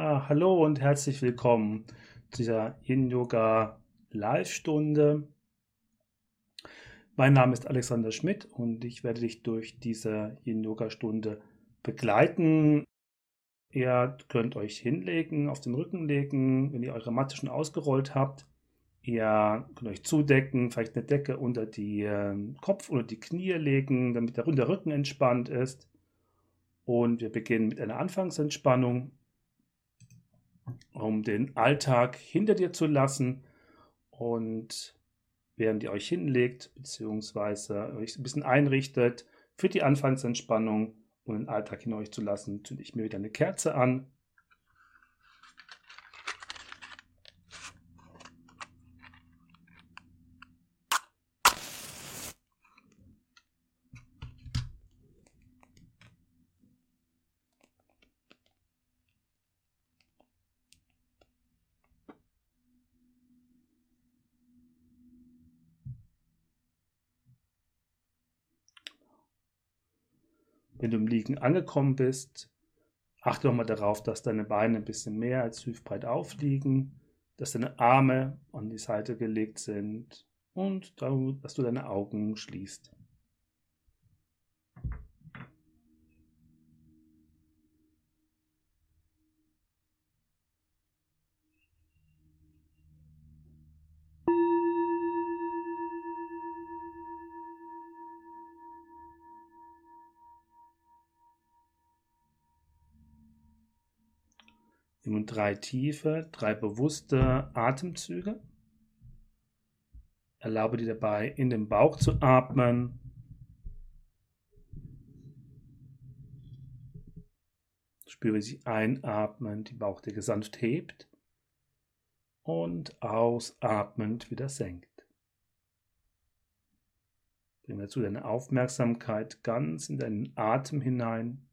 Hallo und herzlich willkommen zu dieser Yin-Yoga Live-Stunde. Mein Name ist Alexander Schmidt und ich werde dich durch diese Yin-Yoga-Stunde begleiten. Ihr könnt euch hinlegen, auf den Rücken legen, wenn ihr eure Matte schon ausgerollt habt. Ihr könnt euch zudecken, vielleicht eine Decke unter die äh, Kopf oder die Knie legen, damit der Rücken entspannt ist. Und wir beginnen mit einer Anfangsentspannung um den Alltag hinter dir zu lassen und während ihr euch hinlegt bzw. euch ein bisschen einrichtet für die Anfangsentspannung und den Alltag hinter euch zu lassen, zünde ich mir wieder eine Kerze an Liegen angekommen bist, achte nochmal darauf, dass deine Beine ein bisschen mehr als hüftbreit aufliegen, dass deine Arme an die Seite gelegt sind und dass du deine Augen schließt. Drei tiefe, drei bewusste Atemzüge. Erlaube dir dabei, in den Bauch zu atmen. Spüre, wie sich einatmend die Bauchdecke sanft hebt und ausatmend wieder senkt. Bring dazu deine Aufmerksamkeit ganz in deinen Atem hinein.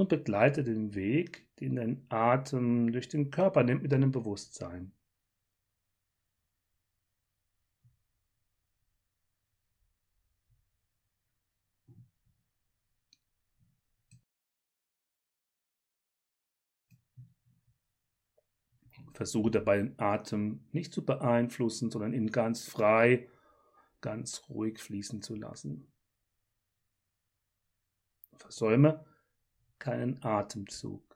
Und begleite den Weg, den dein Atem durch den Körper nimmt mit deinem Bewusstsein. Versuche dabei den Atem nicht zu beeinflussen, sondern ihn ganz frei, ganz ruhig fließen zu lassen. Versäume keinen Atemzug.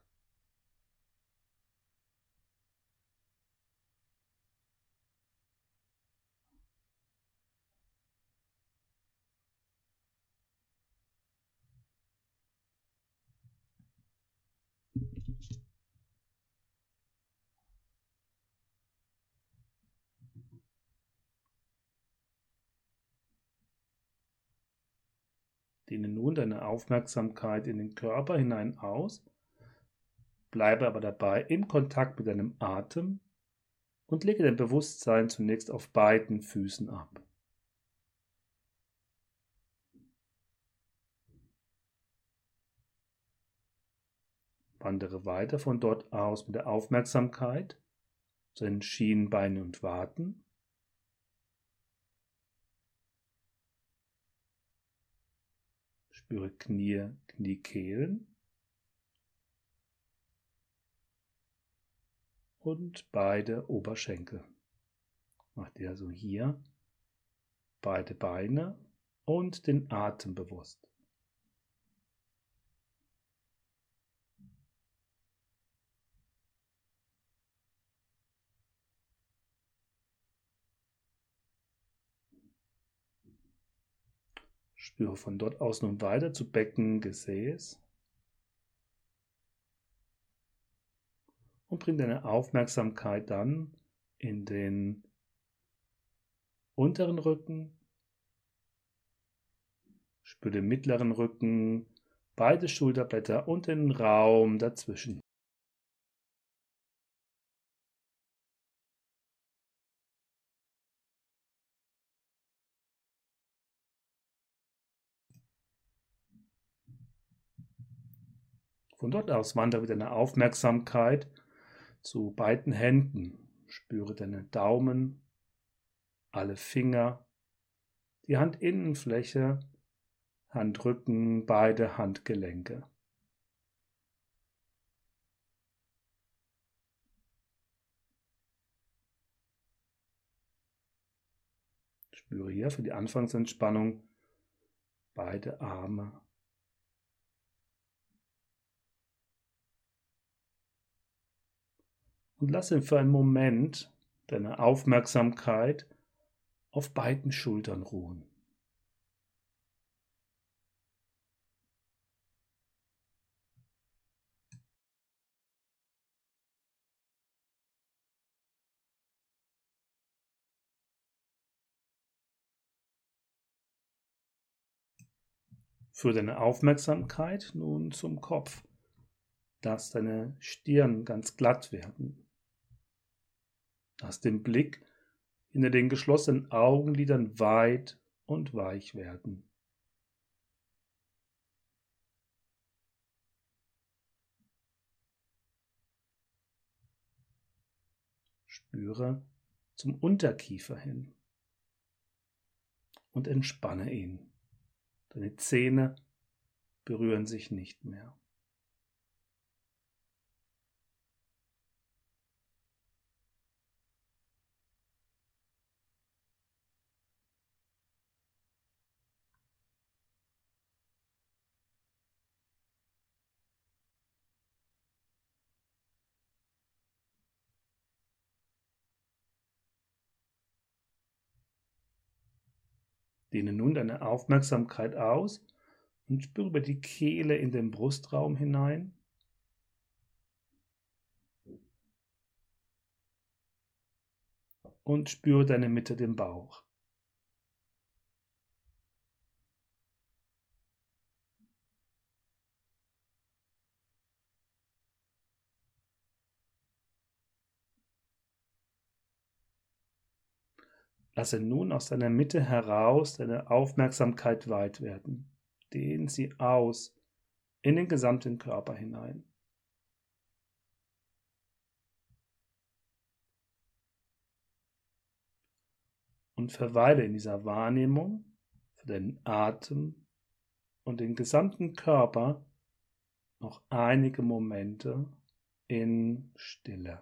Dehne nun deine Aufmerksamkeit in den Körper hinein aus, bleibe aber dabei im Kontakt mit deinem Atem und lege dein Bewusstsein zunächst auf beiden Füßen ab. Wandere weiter von dort aus mit der Aufmerksamkeit zu den Schienbeinen und Waden Spüre Knie, Kniekehlen. Und beide Oberschenkel. Mach dir also hier beide Beine und den Atem bewusst. Spüre von dort aus nun weiter zu Becken, Gesäß. Und bring deine Aufmerksamkeit dann in den unteren Rücken. Spüre den mittleren Rücken, beide Schulterblätter und den Raum dazwischen. Von dort aus wandert wieder eine Aufmerksamkeit zu beiden Händen. Spüre deine Daumen, alle Finger, die Handinnenfläche, Handrücken, beide Handgelenke. Spüre hier für die Anfangsentspannung beide Arme. Und lasse für einen Moment deine Aufmerksamkeit auf beiden Schultern ruhen. Für deine Aufmerksamkeit nun zum Kopf. Lass deine Stirn ganz glatt werden. Lass den Blick hinter den geschlossenen Augenlidern weit und weich werden. Spüre zum Unterkiefer hin und entspanne ihn. Deine Zähne berühren sich nicht mehr. Dehne nun deine Aufmerksamkeit aus und spüre über die Kehle in den Brustraum hinein. Und spüre deine Mitte den Bauch. Lasse nun aus deiner Mitte heraus deine Aufmerksamkeit weit werden. Dehn sie aus in den gesamten Körper hinein. Und verweile in dieser Wahrnehmung für deinen Atem und den gesamten Körper noch einige Momente in Stille.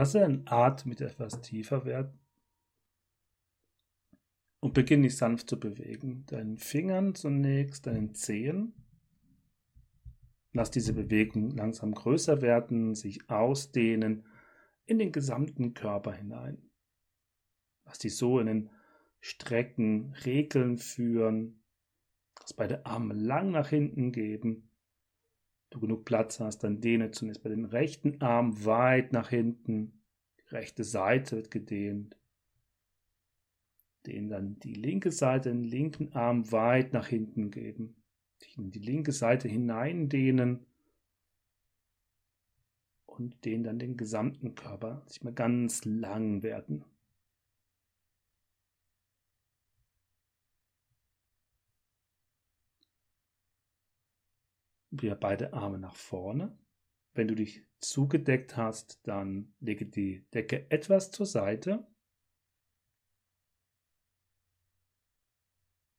Lasse Atem mit etwas tiefer werden und beginne dich sanft zu bewegen. Deinen Fingern zunächst, deinen Zehen. Lass diese Bewegung langsam größer werden, sich ausdehnen in den gesamten Körper hinein. Lass dich so in den Strecken, Regeln führen, dass beide Arme lang nach hinten geben du genug Platz hast, dann dehne zunächst bei den rechten Arm weit nach hinten, die rechte Seite wird gedehnt. Dehnen dann die linke Seite, den linken Arm weit nach hinten geben. Dich in die linke Seite hineindehnen und dehnen dann den gesamten Körper sich mal ganz lang werden. Wieder beide Arme nach vorne. Wenn du dich zugedeckt hast, dann lege die Decke etwas zur Seite.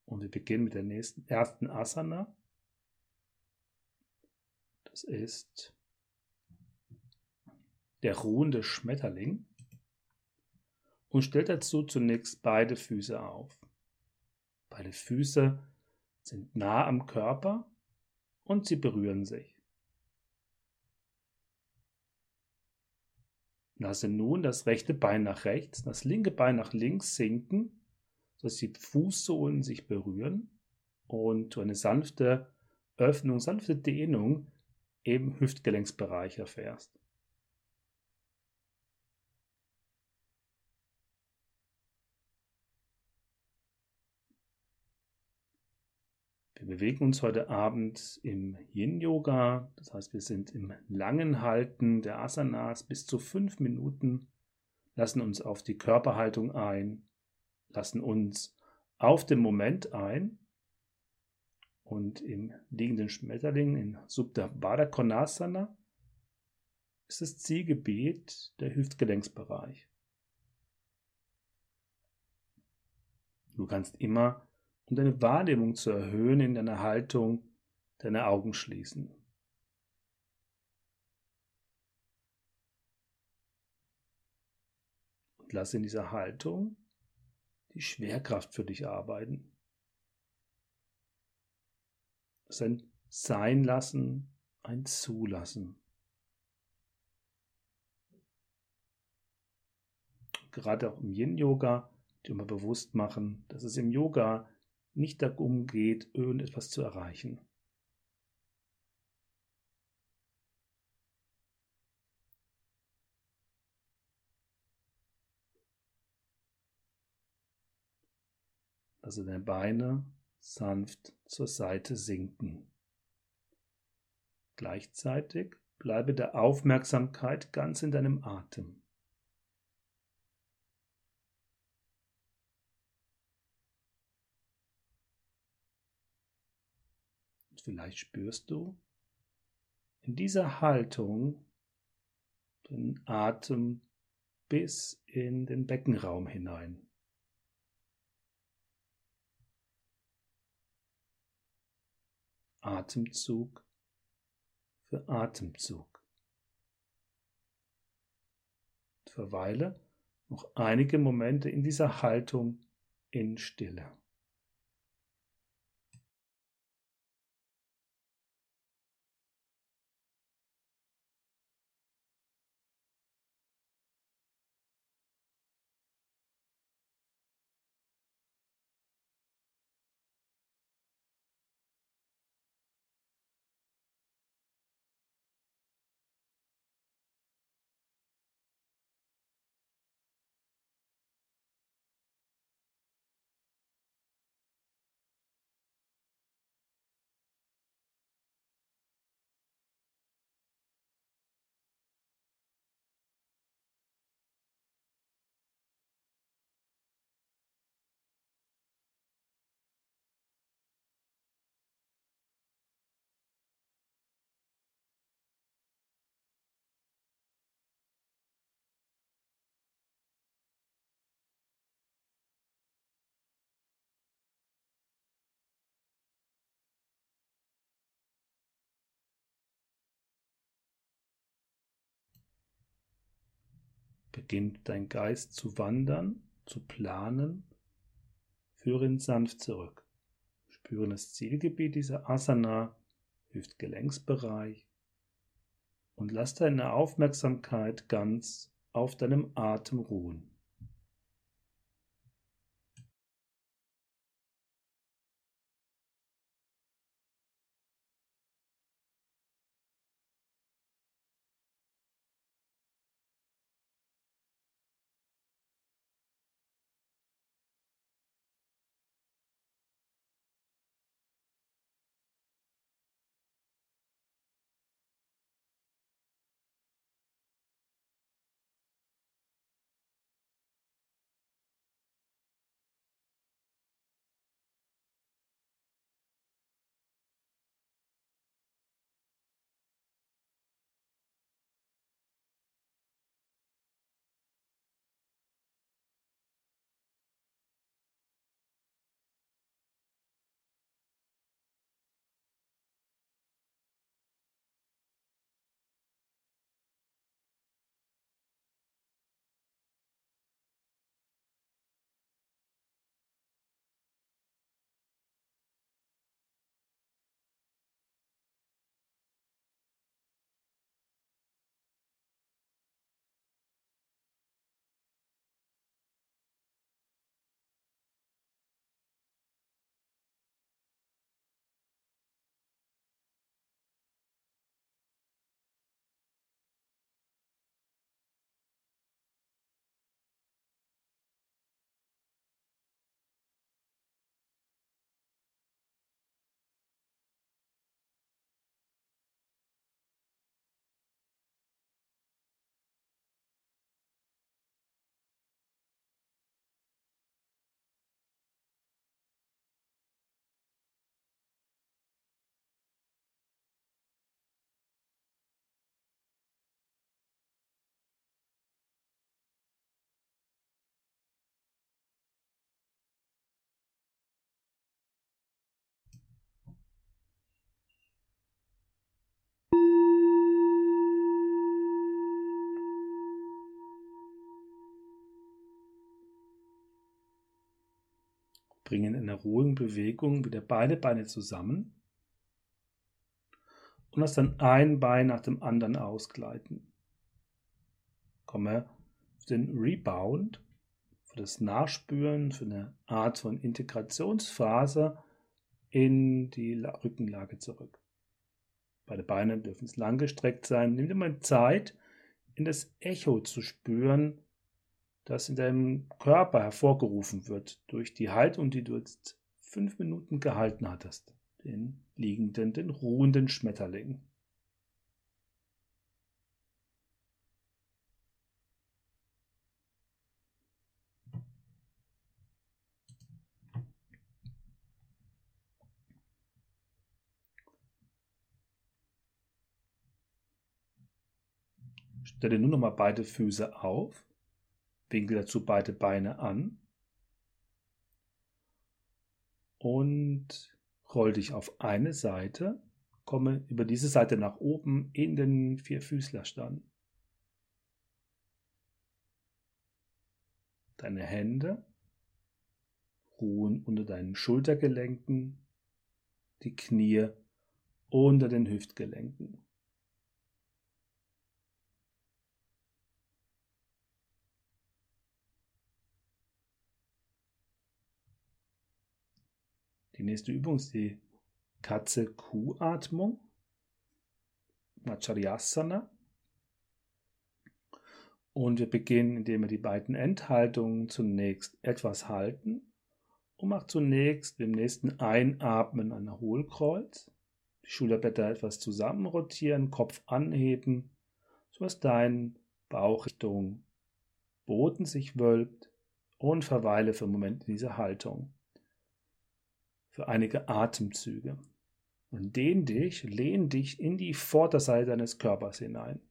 Und wir beginnen mit der nächsten, ersten Asana. Das ist der ruhende Schmetterling. Und stellt dazu zunächst beide Füße auf. Beide Füße sind nah am Körper und sie berühren sich. Lasse nun das rechte Bein nach rechts, das linke Bein nach links sinken, sodass die Fußsohlen sich berühren und eine sanfte Öffnung, sanfte Dehnung im Hüftgelenksbereich erfährst. Wir bewegen uns heute Abend im Yin-Yoga, das heißt, wir sind im langen Halten der Asanas bis zu fünf Minuten, lassen uns auf die Körperhaltung ein, lassen uns auf den Moment ein und im liegenden Schmetterling in Subdha Baddha Konasana ist das Zielgebet der Hüftgelenksbereich. Du kannst immer um deine Wahrnehmung zu erhöhen in deiner Haltung, deine Augen schließen. Und lass in dieser Haltung die Schwerkraft für dich arbeiten. Es ist ein Sein lassen, ein Zulassen. Gerade auch im Yin-Yoga, die immer bewusst machen, dass es im Yoga nicht darum geht, irgendetwas zu erreichen. Lasse deine Beine sanft zur Seite sinken. Gleichzeitig bleibe der Aufmerksamkeit ganz in deinem Atem. Vielleicht spürst du in dieser Haltung den Atem bis in den Beckenraum hinein. Atemzug für Atemzug. Verweile noch einige Momente in dieser Haltung in Stille. Beginnt dein Geist zu wandern, zu planen, führe ihn sanft zurück. Spüre das Zielgebiet dieser Asana, Hüftgelenksbereich und lass deine Aufmerksamkeit ganz auf deinem Atem ruhen. Bringen in einer ruhigen Bewegung wieder beide Beine zusammen und lass dann ein Bein nach dem anderen ausgleiten. Komme für den Rebound, für das Nachspüren, für eine Art von Integrationsphase in die Rückenlage zurück. Beide Beine dürfen es langgestreckt sein. Nimm dir mal Zeit, in das Echo zu spüren, das in deinem Körper hervorgerufen wird durch die Haltung, die du jetzt fünf Minuten gehalten hattest. Den liegenden, den ruhenden Schmetterling. Stelle nur noch mal beide Füße auf, winkel dazu beide Beine an und roll dich auf eine Seite, komme über diese Seite nach oben in den Vierfüßlerstand. Deine Hände ruhen unter deinen Schultergelenken, die Knie unter den Hüftgelenken. Die nächste Übung ist die Katze-Kuh-Atmung. Macharyasana. Und wir beginnen, indem wir die beiden Endhaltungen zunächst etwas halten und macht zunächst beim nächsten Einatmen ein Hohlkreuz. Die Schulterblätter etwas zusammen rotieren, Kopf anheben, sodass dein Bauch Richtung Boden sich wölbt und verweile für einen Moment in dieser Haltung für einige Atemzüge. Und dehn dich, lehn dich in die Vorderseite deines Körpers hinein.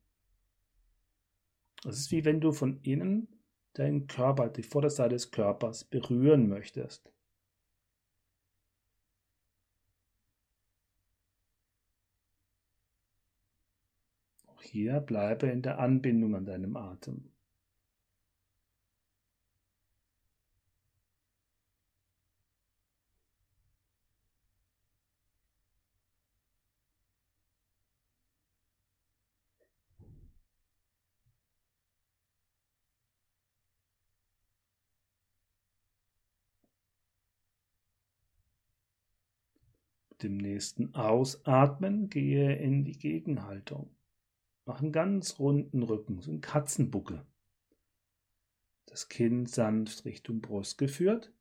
Es ist wie wenn du von innen deinen Körper, die Vorderseite des Körpers berühren möchtest. Auch hier bleibe in der Anbindung an deinem Atem. Dem nächsten Ausatmen gehe in die Gegenhaltung. Mach einen ganz runden Rücken, so ein Katzenbuckel. Das Kinn sanft Richtung Brust geführt.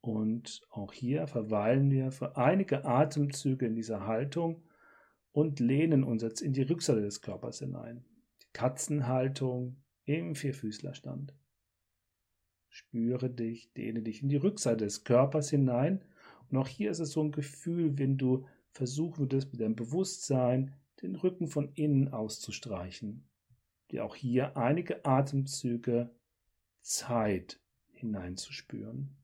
Und auch hier verweilen wir für einige Atemzüge in dieser Haltung und lehnen uns jetzt in die Rückseite des Körpers hinein. Die Katzenhaltung im Vierfüßlerstand. Spüre dich, dehne dich in die Rückseite des Körpers hinein und auch hier ist es so ein Gefühl, wenn du versuchen würdest, mit deinem Bewusstsein den Rücken von innen auszustreichen. Dir auch hier einige Atemzüge Zeit hineinzuspüren.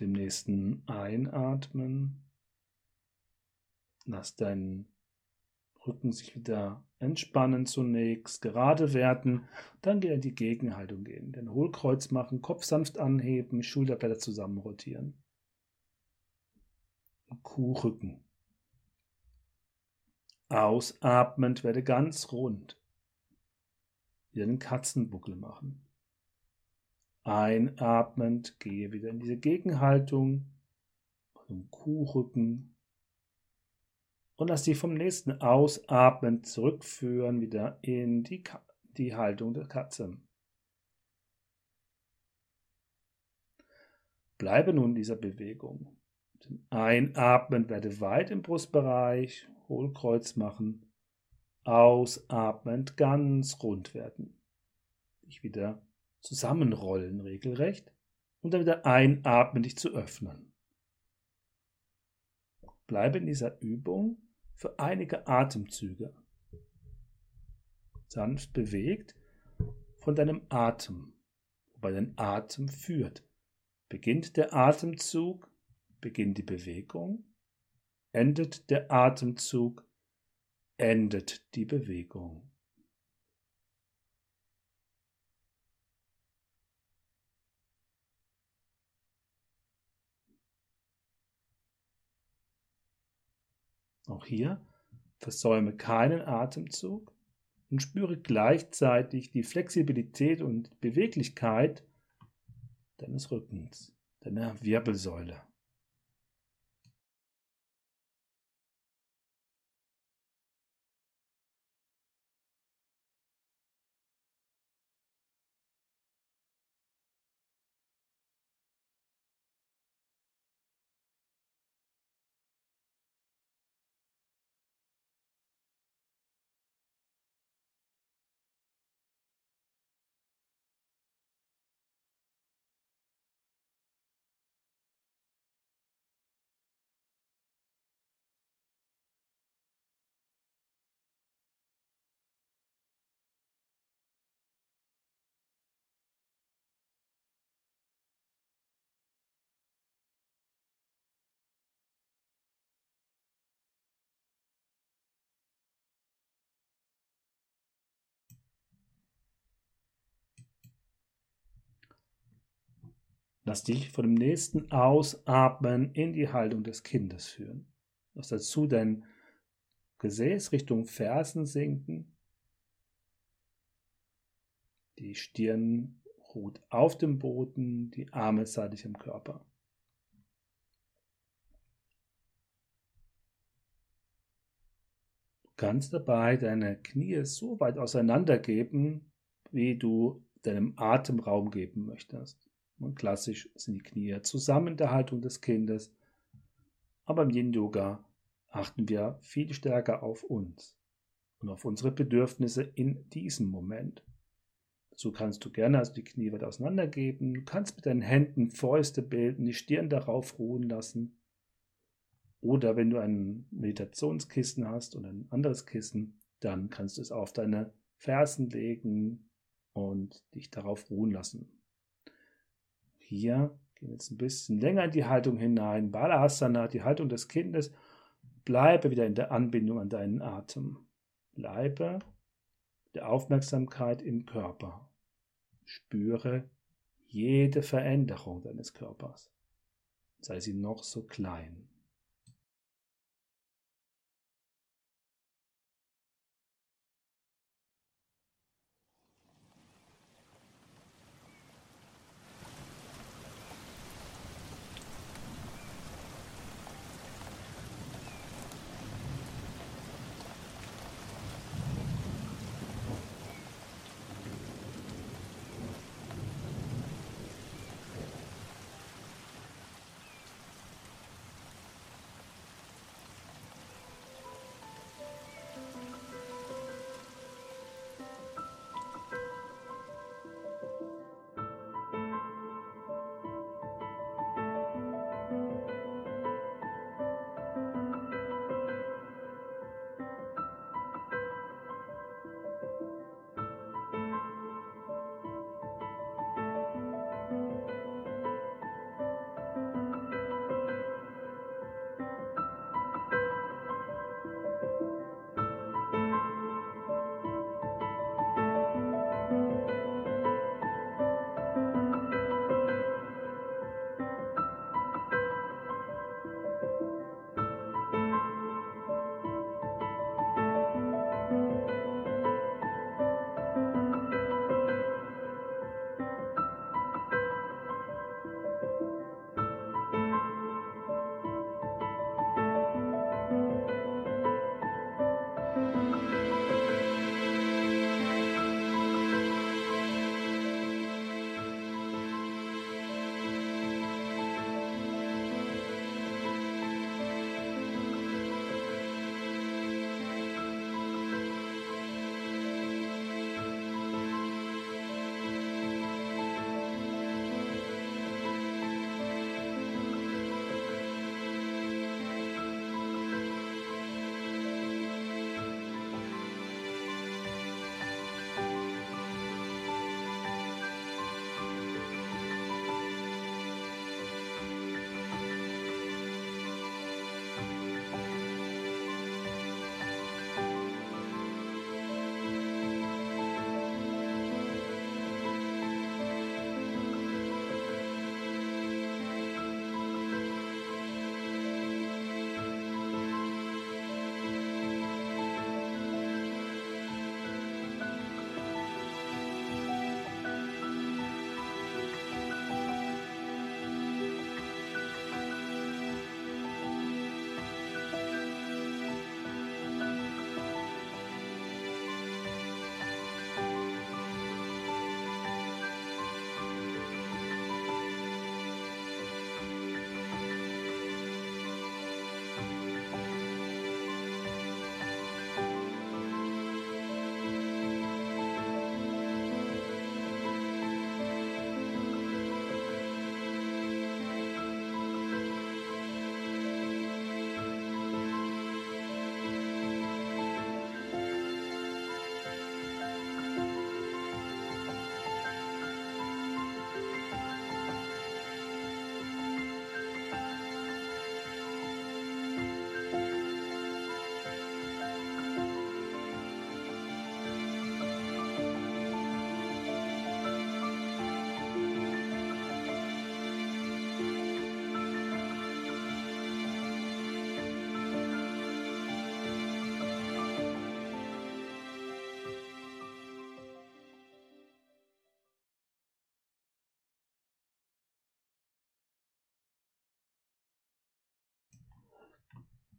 Dem nächsten Einatmen. Lass deinen Rücken sich wieder entspannen zunächst, gerade werden, dann in die Gegenhaltung gehen. Den Hohlkreuz machen, Kopf sanft anheben, Schulterblätter zusammen rotieren. Kuhrücken. Ausatmend werde ganz rund. Wieder den Katzenbuckel machen. Einatmend gehe wieder in diese Gegenhaltung, zum Kuhrücken und lass dich vom nächsten Ausatmen zurückführen wieder in die, die Haltung der Katze. Bleibe nun in dieser Bewegung. Einatmen werde weit im Brustbereich, Hohlkreuz machen. Ausatmend ganz rund werden. Dich wieder zusammenrollen regelrecht und dann wieder einatmen, dich zu öffnen. Bleibe in dieser Übung für einige Atemzüge. Sanft bewegt von deinem Atem, wobei dein Atem führt. Beginnt der Atemzug, beginnt die Bewegung, endet der Atemzug, endet die Bewegung. Auch hier versäume keinen Atemzug und spüre gleichzeitig die Flexibilität und Beweglichkeit deines Rückens, deiner Wirbelsäule. Lass dich von dem nächsten Ausatmen in die Haltung des Kindes führen. Lass dazu dein Gesäß Richtung Fersen sinken. Die Stirn ruht auf dem Boden, die Arme seitlich im Körper. Du kannst dabei deine Knie so weit auseinandergeben, wie du deinem Atem Raum geben möchtest. Und klassisch sind die Knie zusammen in der Haltung des Kindes. Aber im Yin-Yoga achten wir viel stärker auf uns und auf unsere Bedürfnisse in diesem Moment. So kannst du gerne also die Knie weit auseinandergeben. Du kannst mit deinen Händen Fäuste bilden, die Stirn darauf ruhen lassen. Oder wenn du ein Meditationskissen hast oder ein anderes Kissen, dann kannst du es auf deine Fersen legen und dich darauf ruhen lassen. Hier gehen wir jetzt ein bisschen länger in die Haltung hinein. Balasana, die Haltung des Kindes. Bleibe wieder in der Anbindung an deinen Atem. Bleibe der Aufmerksamkeit im Körper. Spüre jede Veränderung deines Körpers, sei sie noch so klein.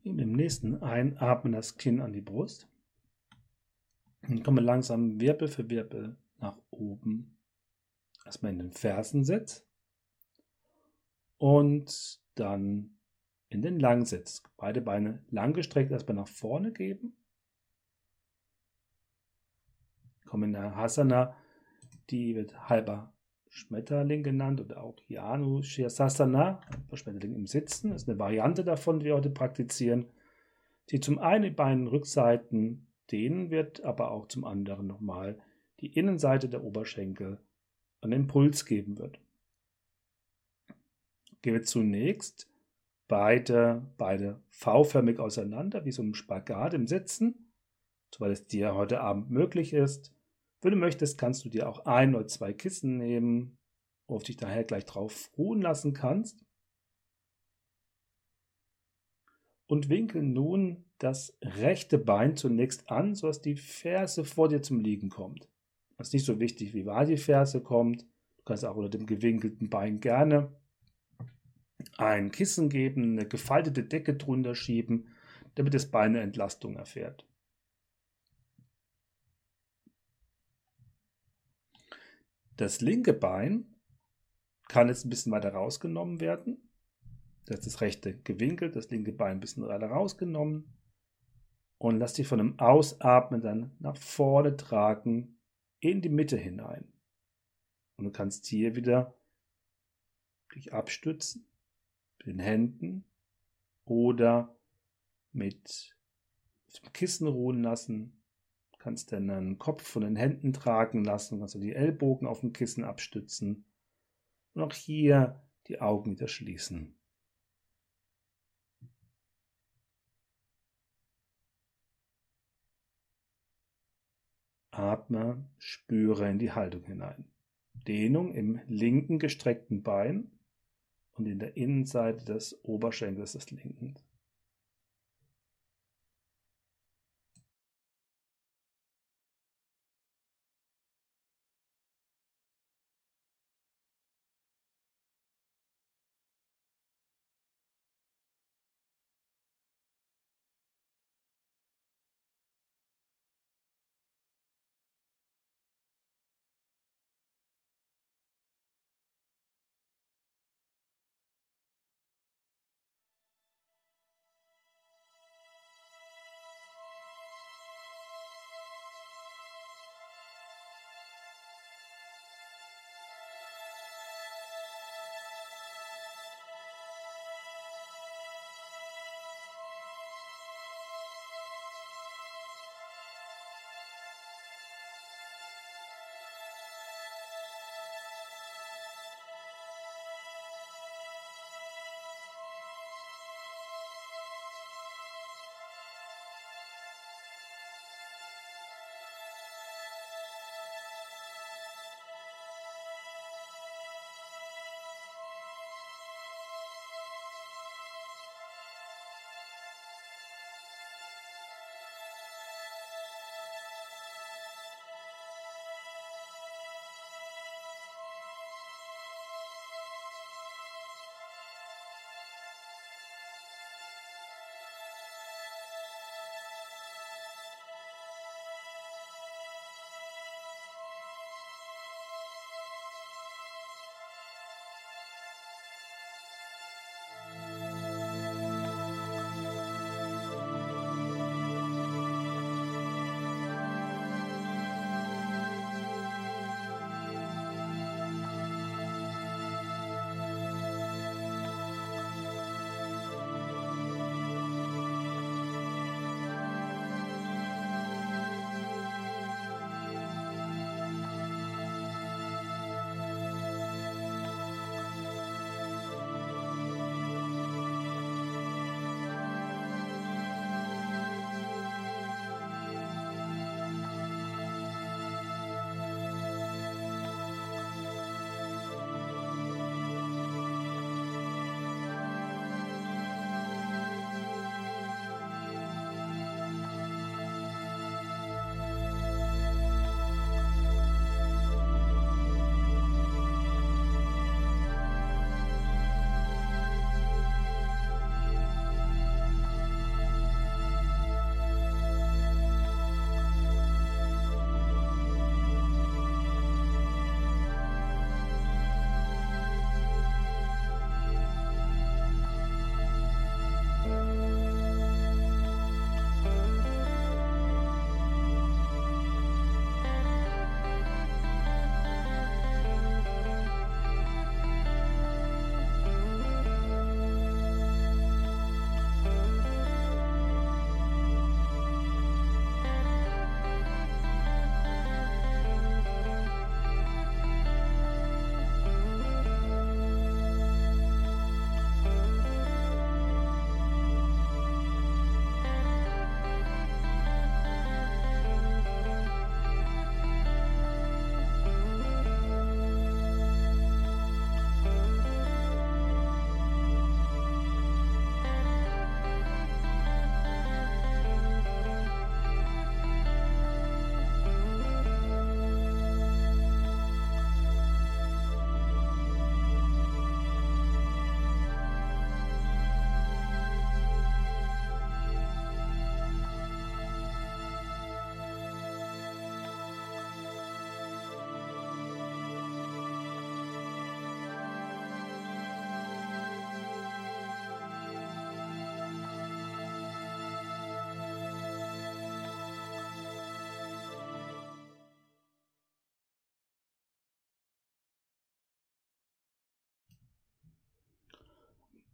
Nehmen im nächsten Einatmen das Kinn an die Brust. Und komme langsam Wirbel für Wirbel nach oben. Erstmal in den Fersensitz. Und dann in den Langsitz. Beide Beine langgestreckt erstmal nach vorne geben. Komme in der Hasana, die wird halber Schmetterling genannt oder auch Yanu Shirsasana, Schmetterling im Sitzen, ist eine Variante davon, die wir heute praktizieren, die zum einen die beiden Rückseiten dehnen wird, aber auch zum anderen nochmal die Innenseite der Oberschenkel einen Impuls geben wird. Gehen wir zunächst beide, beide V-förmig auseinander, wie so ein Spagat im Sitzen, soweit es dir heute Abend möglich ist. Wenn du möchtest, kannst du dir auch ein oder zwei Kissen nehmen, worauf dich daher gleich drauf ruhen lassen kannst. Und winkel nun das rechte Bein zunächst an, sodass die Ferse vor dir zum Liegen kommt. Das ist nicht so wichtig, wie weit die Ferse kommt. Du kannst auch unter dem gewinkelten Bein gerne ein Kissen geben, eine gefaltete Decke drunter schieben, damit das Bein eine Entlastung erfährt. Das linke Bein kann jetzt ein bisschen weiter rausgenommen werden. Das ist das rechte gewinkelt, das linke Bein ein bisschen weiter rausgenommen. Und lass dich von dem Ausatmen dann nach vorne tragen in die Mitte hinein. Und du kannst hier wieder dich abstützen mit den Händen oder mit dem Kissen ruhen lassen kannst deinen Kopf von den Händen tragen lassen, kannst du die Ellbogen auf dem Kissen abstützen und auch hier die Augen wieder schließen. Atme, spüre in die Haltung hinein. Dehnung im linken gestreckten Bein und in der Innenseite des Oberschenkels des linken.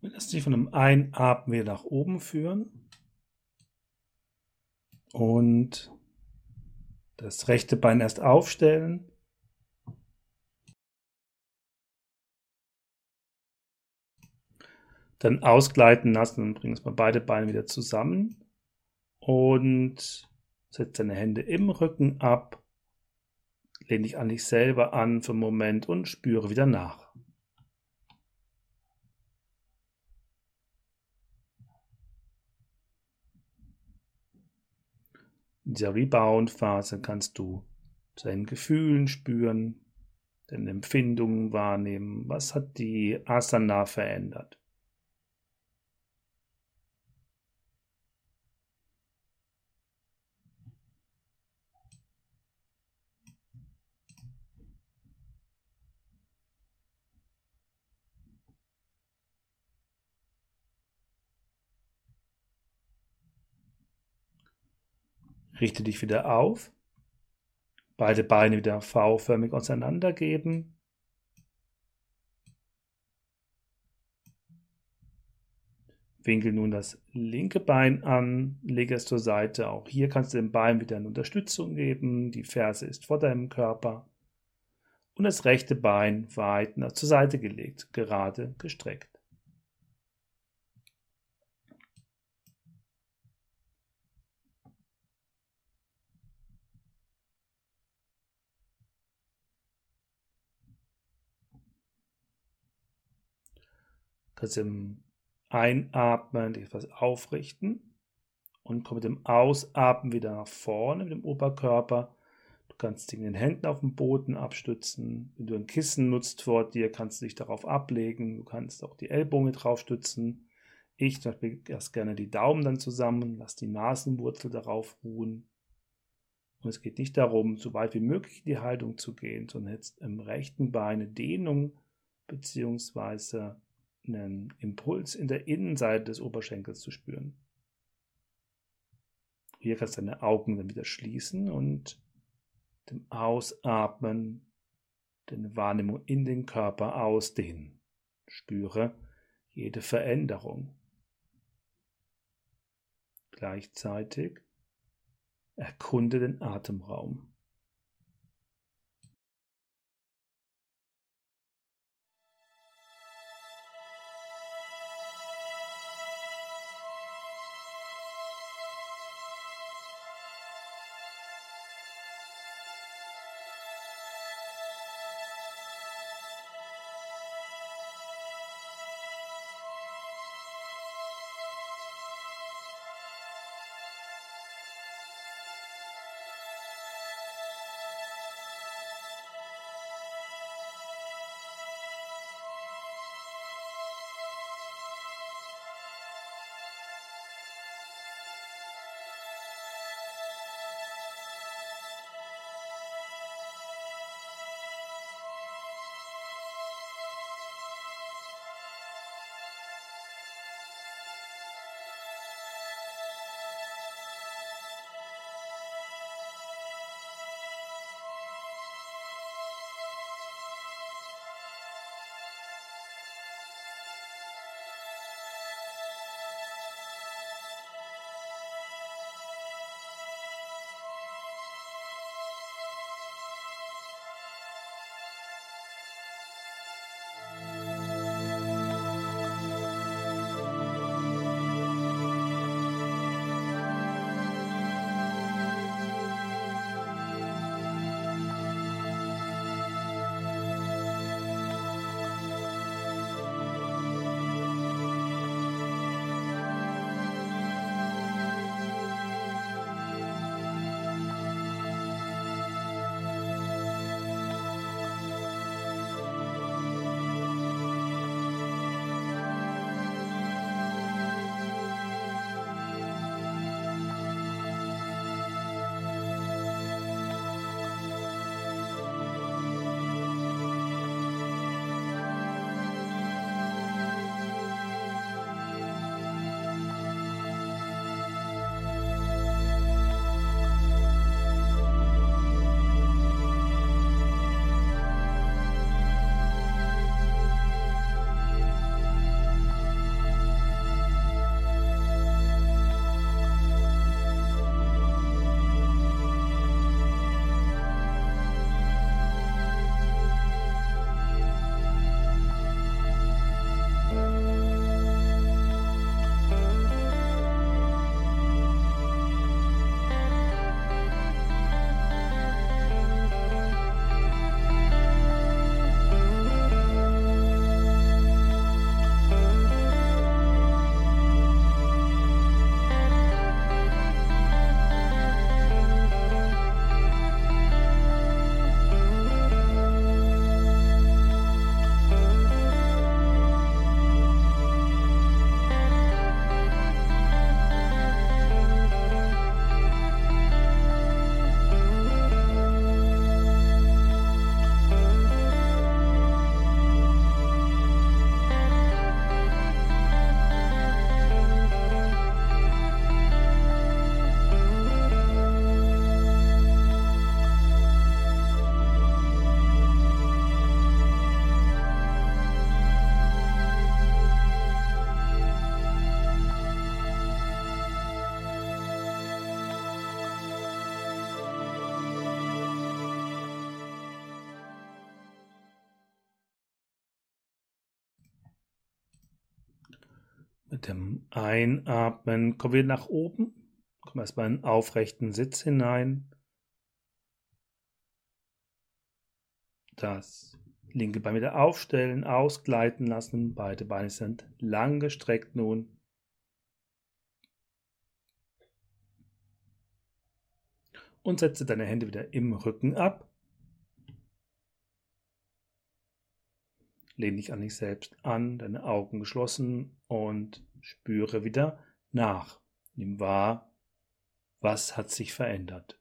Lass dich von einem Einatmen wieder nach oben führen. Und das rechte Bein erst aufstellen. Dann ausgleiten lassen und bringst mal beide Beine wieder zusammen. Und setz deine Hände im Rücken ab. Lehn dich an dich selber an für einen Moment und spüre wieder nach. In dieser Rebound-Phase kannst du deinen Gefühlen spüren, deine Empfindungen wahrnehmen. Was hat die Asana verändert? Richte dich wieder auf. Beide Beine wieder V-förmig auseinandergeben. Winkel nun das linke Bein an, lege es zur Seite. Auch hier kannst du dem Bein wieder eine Unterstützung geben. Die Ferse ist vor deinem Körper. Und das rechte Bein weit zur Seite gelegt, gerade gestreckt. Kannst im Einatmen etwas aufrichten und komm mit dem Ausatmen wieder nach vorne mit dem Oberkörper. Du kannst dich in den Händen auf dem Boden abstützen. Wenn du ein Kissen nutzt vor dir, kannst du dich darauf ablegen. Du kannst auch die Ellbogen drauf stützen. Ich zum Beispiel erst gerne die Daumen dann zusammen, lass die Nasenwurzel darauf ruhen. Und es geht nicht darum, so weit wie möglich in die Haltung zu gehen, sondern jetzt im rechten Bein eine Dehnung beziehungsweise einen Impuls in der Innenseite des Oberschenkels zu spüren. Hier kannst du deine Augen dann wieder schließen und dem Ausatmen deine Wahrnehmung in den Körper ausdehnen. Spüre jede Veränderung. Gleichzeitig erkunde den Atemraum. Mit dem Einatmen kommen wir nach oben, kommen erstmal in einen aufrechten Sitz hinein. Das linke Bein wieder aufstellen, ausgleiten lassen. Beide Beine sind lang gestreckt nun. Und setze deine Hände wieder im Rücken ab. Lehn dich an dich selbst an, deine Augen geschlossen und spüre wieder nach. Nimm wahr, was hat sich verändert.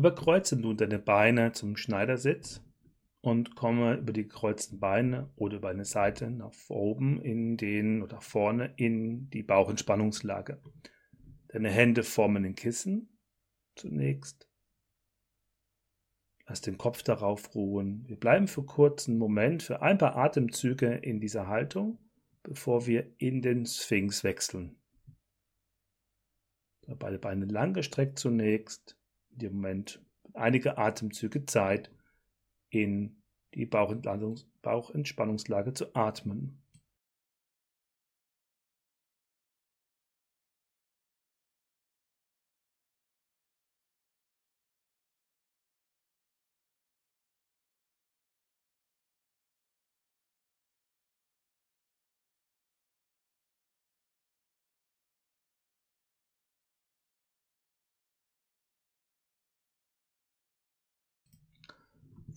Überkreuze nun deine Beine zum Schneidersitz und komme über die gekreuzten Beine oder über eine Seite nach oben in den oder vorne in die Bauchentspannungslage. Deine Hände formen den Kissen zunächst. Lass den Kopf darauf ruhen. Wir bleiben für kurzen Moment, für ein paar Atemzüge in dieser Haltung, bevor wir in den Sphinx wechseln. Beide Beine lang gestreckt zunächst dem Moment einige Atemzüge Zeit, in die Bauchentspannungslage zu atmen.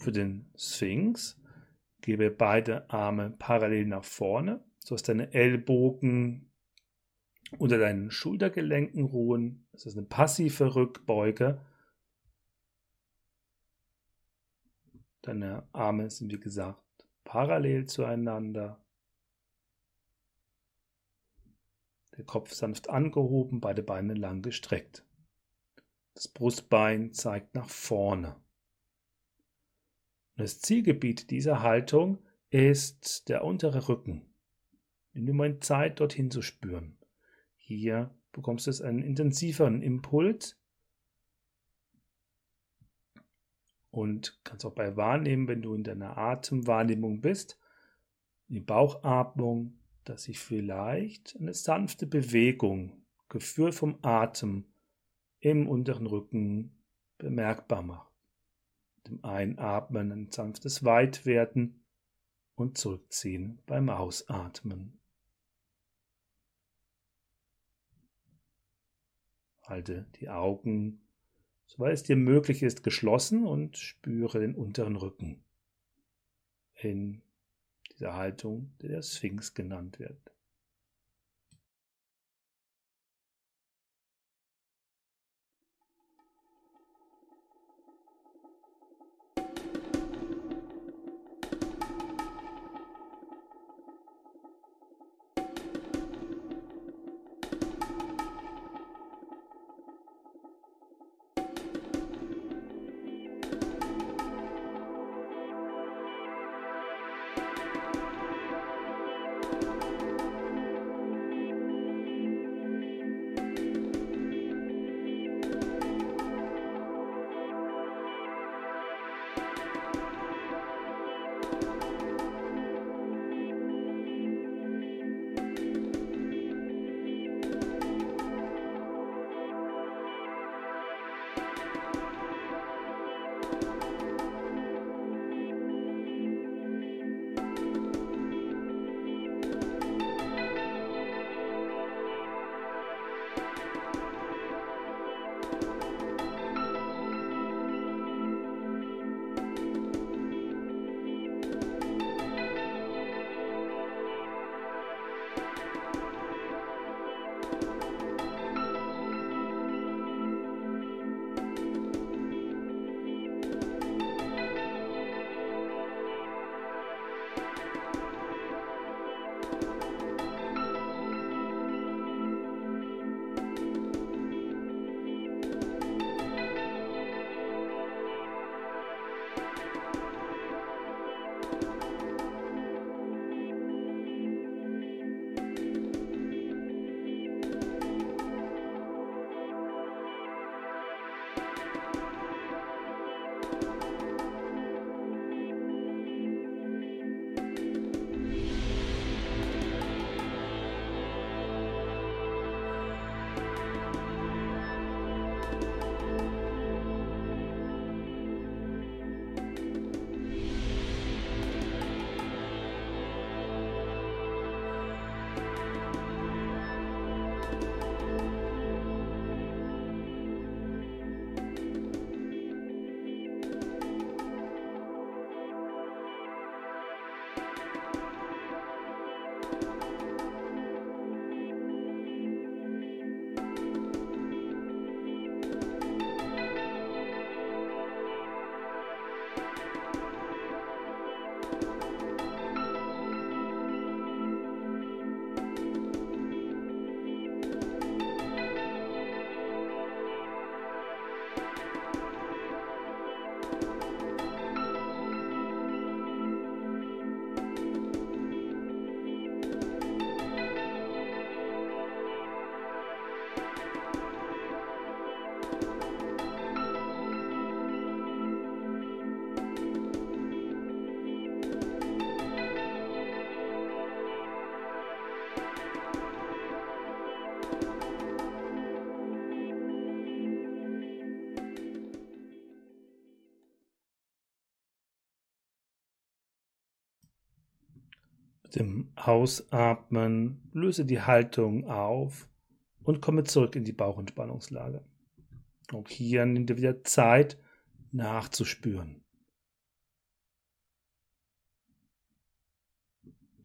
Für den Sphinx gebe beide Arme parallel nach vorne, sodass deine Ellbogen unter deinen Schultergelenken ruhen. Das ist eine passive Rückbeuge. Deine Arme sind wie gesagt parallel zueinander. Der Kopf sanft angehoben, beide Beine lang gestreckt. Das Brustbein zeigt nach vorne. Das Zielgebiet dieser Haltung ist der untere Rücken. Nimm dir mal Zeit, dorthin zu spüren. Hier bekommst du einen intensiveren Impuls und kannst auch bei Wahrnehmen, wenn du in deiner Atemwahrnehmung bist, die Bauchatmung, dass sich vielleicht eine sanfte Bewegung, Gefühl vom Atem im unteren Rücken bemerkbar macht dem Einatmen ein sanftes Weitwerden und Zurückziehen beim Ausatmen. Halte die Augen, soweit es dir möglich ist, geschlossen und spüre den unteren Rücken in dieser Haltung, die der Sphinx genannt wird. Dem Ausatmen löse die Haltung auf und komme zurück in die Bauchentspannungslage. Auch hier nimm dir wieder Zeit nachzuspüren.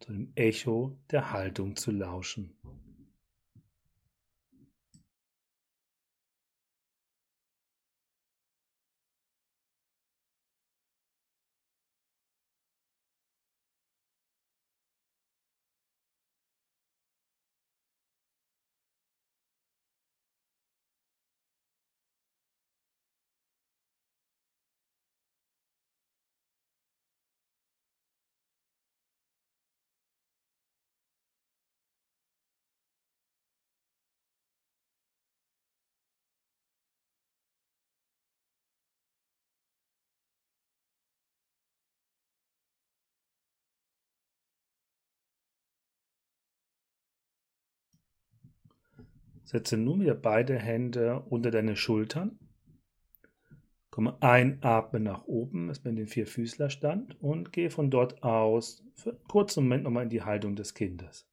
Zu dem Echo der Haltung zu lauschen. Setze nun wieder beide Hände unter deine Schultern. Komme einatmen nach oben, erstmal in den Vierfüßlerstand und gehe von dort aus für einen kurzen Moment nochmal in die Haltung des Kindes.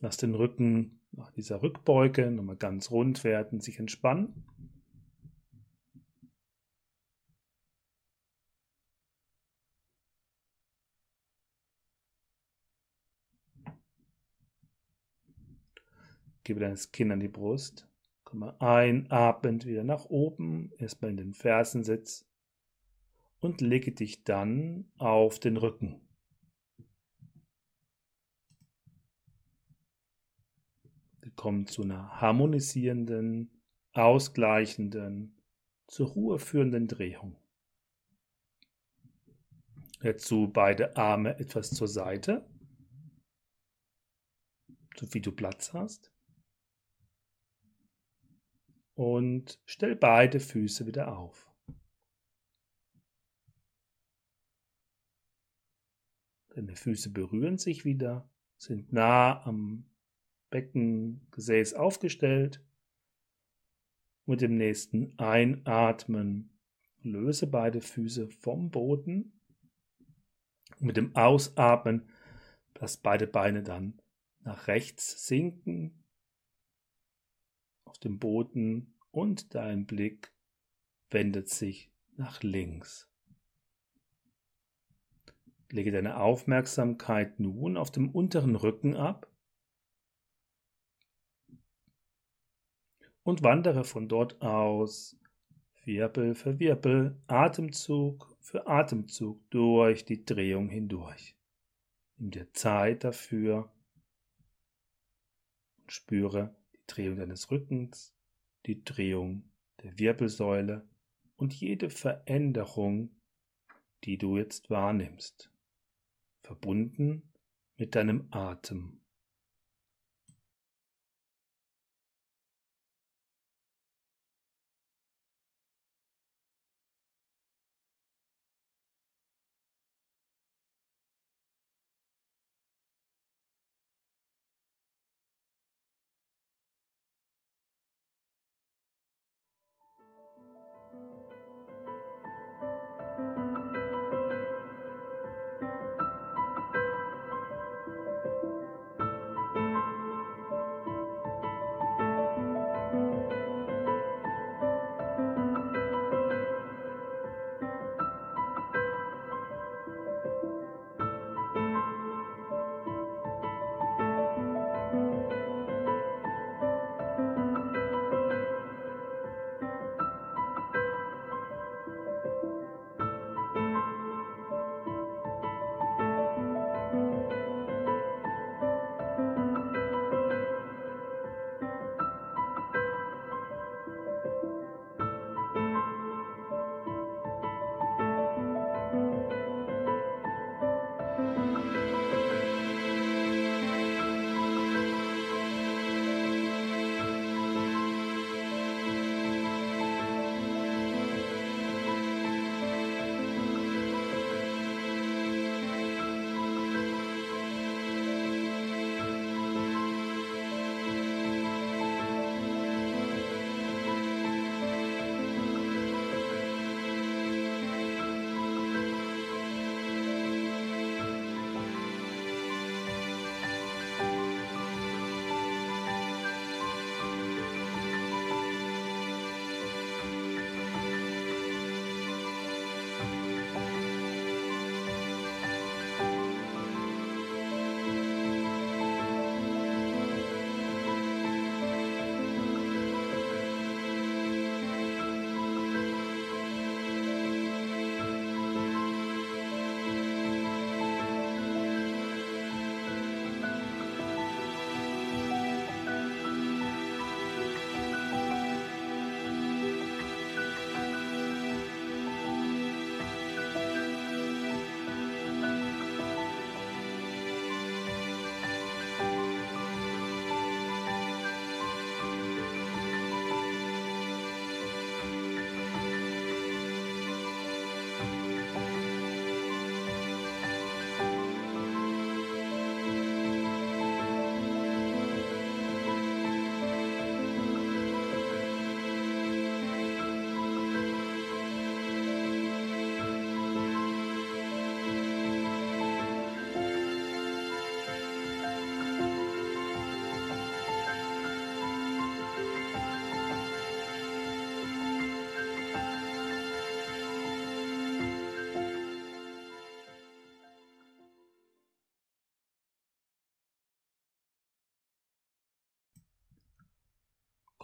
Lass den Rücken nach dieser Rückbeuge nochmal ganz rund werden, sich entspannen. Gebe deines Kinn an die Brust. Komme einatmend wieder nach oben, erstmal in den Fersensitz und lege dich dann auf den Rücken. Kommt zu einer harmonisierenden, ausgleichenden, zur Ruhe führenden Drehung. Dazu beide Arme etwas zur Seite, so wie du Platz hast. Und stell beide Füße wieder auf. Deine Füße berühren sich wieder, sind nah am Beckengesäß aufgestellt. Mit dem nächsten Einatmen löse beide Füße vom Boden. Mit dem Ausatmen lass beide Beine dann nach rechts sinken auf dem Boden und dein Blick wendet sich nach links. Lege deine Aufmerksamkeit nun auf dem unteren Rücken ab und wandere von dort aus Wirbel für Wirbel, Atemzug für Atemzug durch die Drehung hindurch. Nimm dir Zeit dafür und spüre die Drehung deines Rückens, die Drehung der Wirbelsäule und jede Veränderung, die du jetzt wahrnimmst, verbunden mit deinem Atem.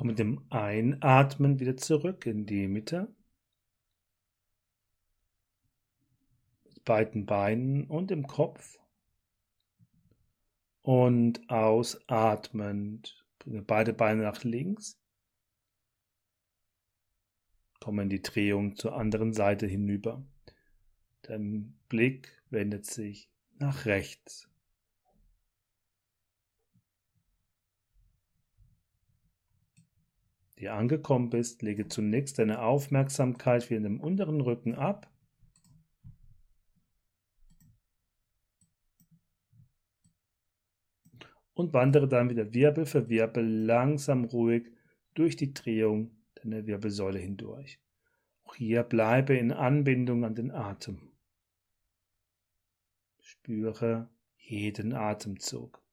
Komm mit dem Einatmen wieder zurück in die Mitte. Mit beiden Beinen und im Kopf. Und ausatmend bringe beide Beine nach links. Komme in die Drehung zur anderen Seite hinüber. Dein Blick wendet sich nach rechts. Hier angekommen bist, lege zunächst deine Aufmerksamkeit wieder in dem unteren Rücken ab. Und wandere dann wieder Wirbel für Wirbel langsam ruhig durch die Drehung deiner Wirbelsäule hindurch. Auch hier bleibe in Anbindung an den Atem. Spüre jeden Atemzug.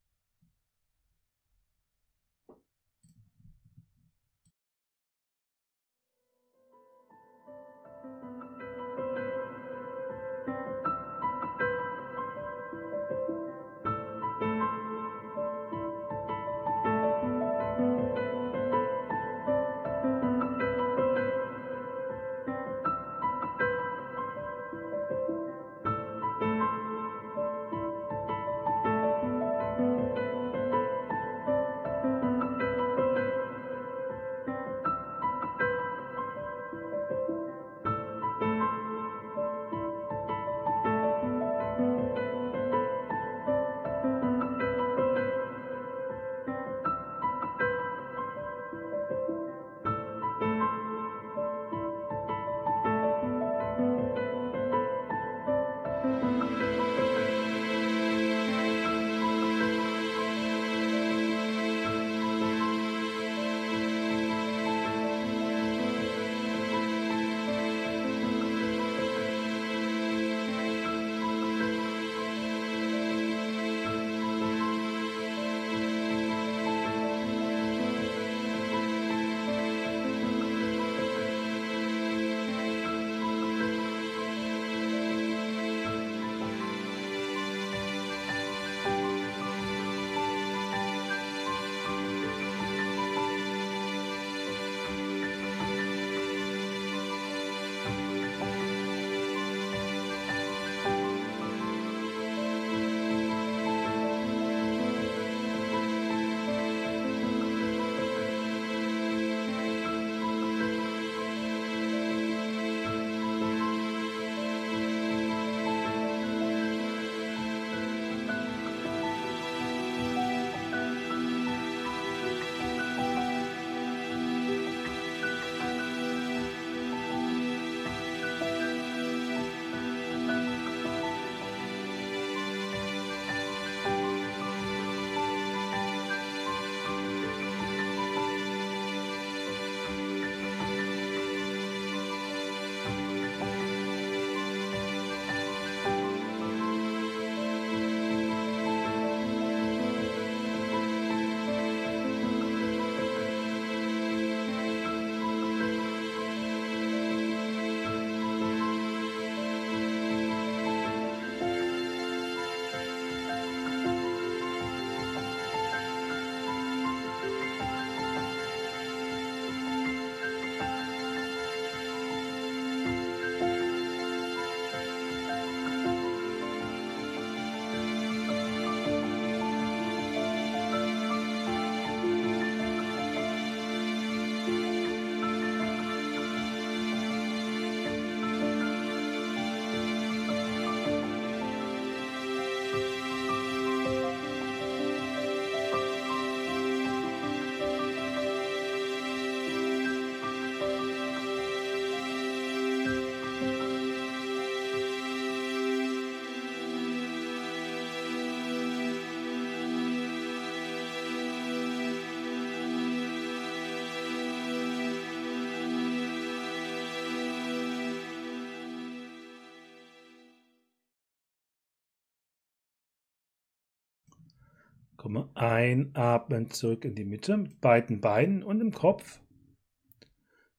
Komme einatmen zurück in die Mitte mit beiden Beinen und im Kopf.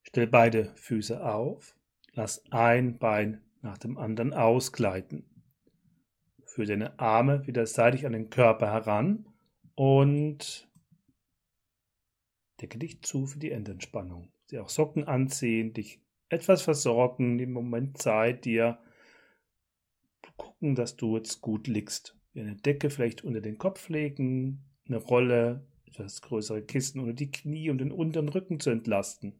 Stell beide Füße auf. Lass ein Bein nach dem anderen ausgleiten. Führe deine Arme wieder seitlich an den Körper heran und Decke dich zu für die Endentspannung. Sie auch Socken anziehen, dich etwas versorgen, im Moment Zeit, dir gucken, dass du jetzt gut liegst. Eine Decke vielleicht unter den Kopf legen, eine Rolle, etwas größere Kissen unter die Knie, um den unteren Rücken zu entlasten.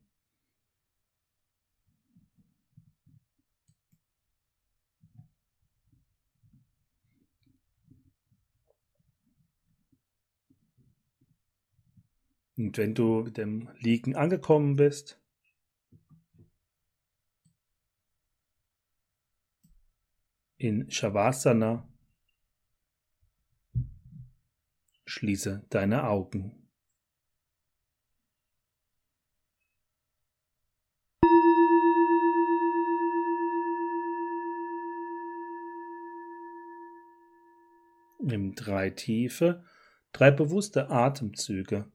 Und wenn du mit dem Liegen angekommen bist, in Shavasana, schließe deine Augen. Nimm drei tiefe, drei bewusste Atemzüge.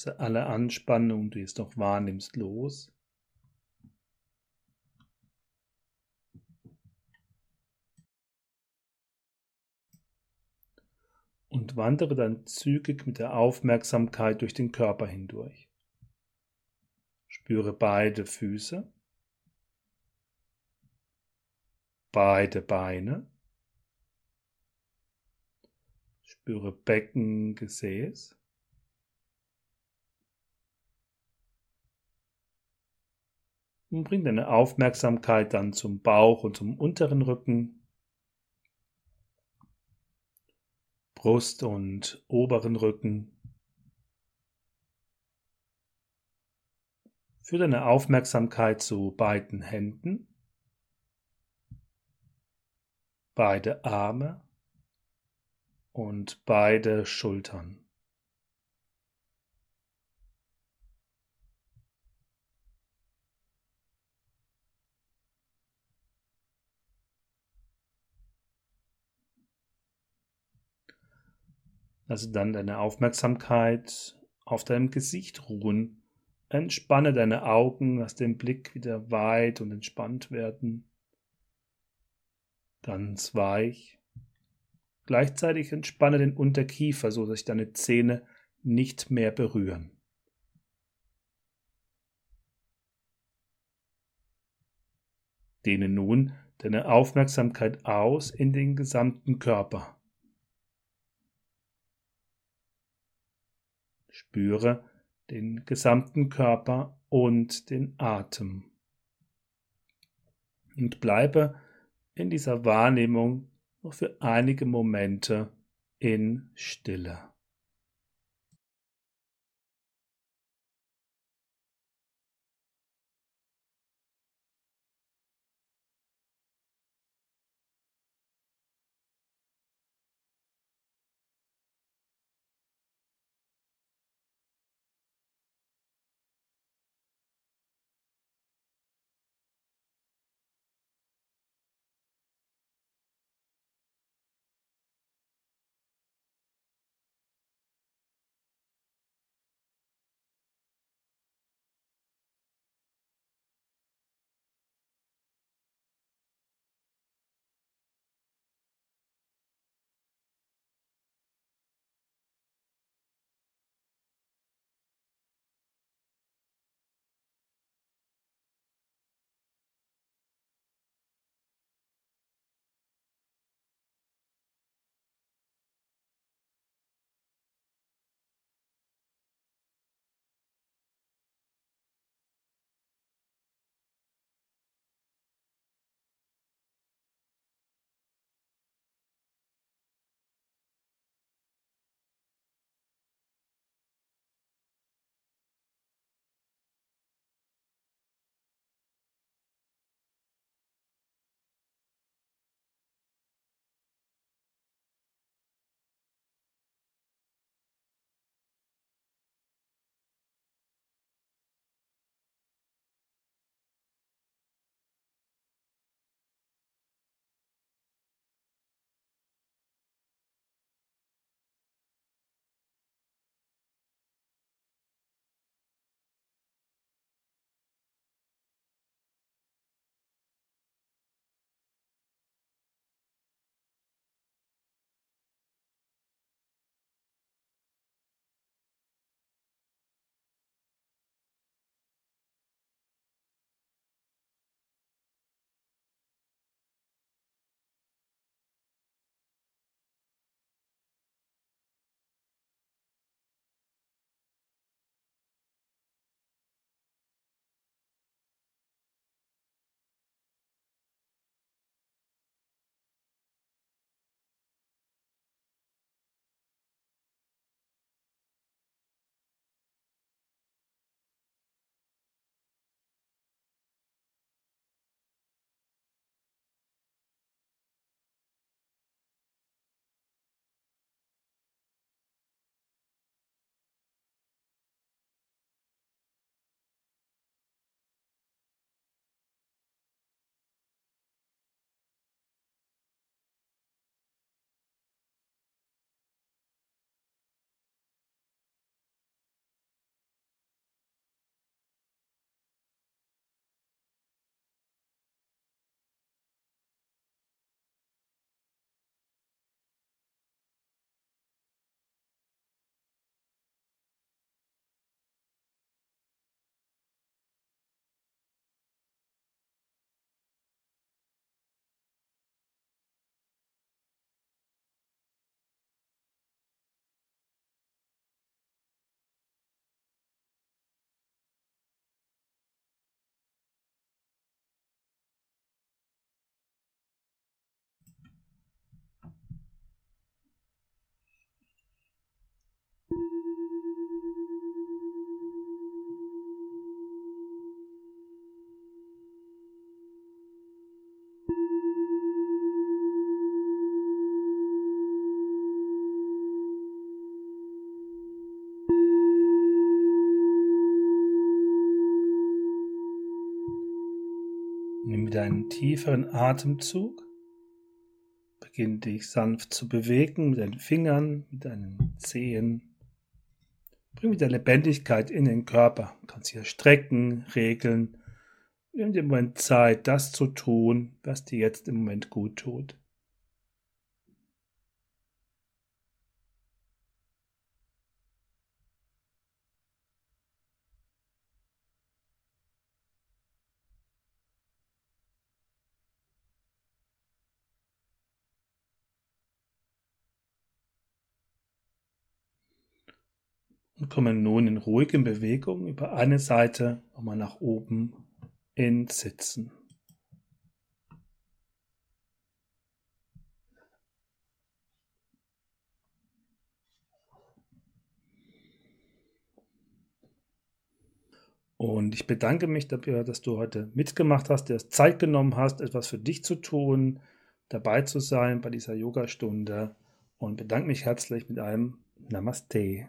Lasse alle Anspannung, die es noch wahrnimmst, los. Und wandere dann zügig mit der Aufmerksamkeit durch den Körper hindurch. Spüre beide Füße, beide Beine, spüre Becken, Gesäß. Und bring deine Aufmerksamkeit dann zum Bauch und zum unteren Rücken, Brust und oberen Rücken. Führ deine Aufmerksamkeit zu beiden Händen, beide Arme und beide Schultern. Lasse dann deine Aufmerksamkeit auf deinem Gesicht ruhen. Entspanne deine Augen, lass den Blick wieder weit und entspannt werden. Ganz weich. Gleichzeitig entspanne den Unterkiefer, so dass sich deine Zähne nicht mehr berühren. Dehne nun deine Aufmerksamkeit aus in den gesamten Körper. Spüre den gesamten Körper und den Atem. Und bleibe in dieser Wahrnehmung noch für einige Momente in Stille. Nimm wieder einen tieferen Atemzug. Beginn dich sanft zu bewegen mit deinen Fingern, mit deinen Zehen. Bring wieder Lebendigkeit in den Körper. Du kannst hier strecken, regeln. Nimm dir im Moment Zeit, das zu tun, was dir jetzt im Moment gut tut. Kommen nun in ruhigen Bewegung über eine Seite nochmal nach oben ins Sitzen. Und ich bedanke mich dafür, dass du heute mitgemacht hast, dir Zeit genommen hast, etwas für dich zu tun, dabei zu sein bei dieser Yogastunde und bedanke mich herzlich mit einem Namaste.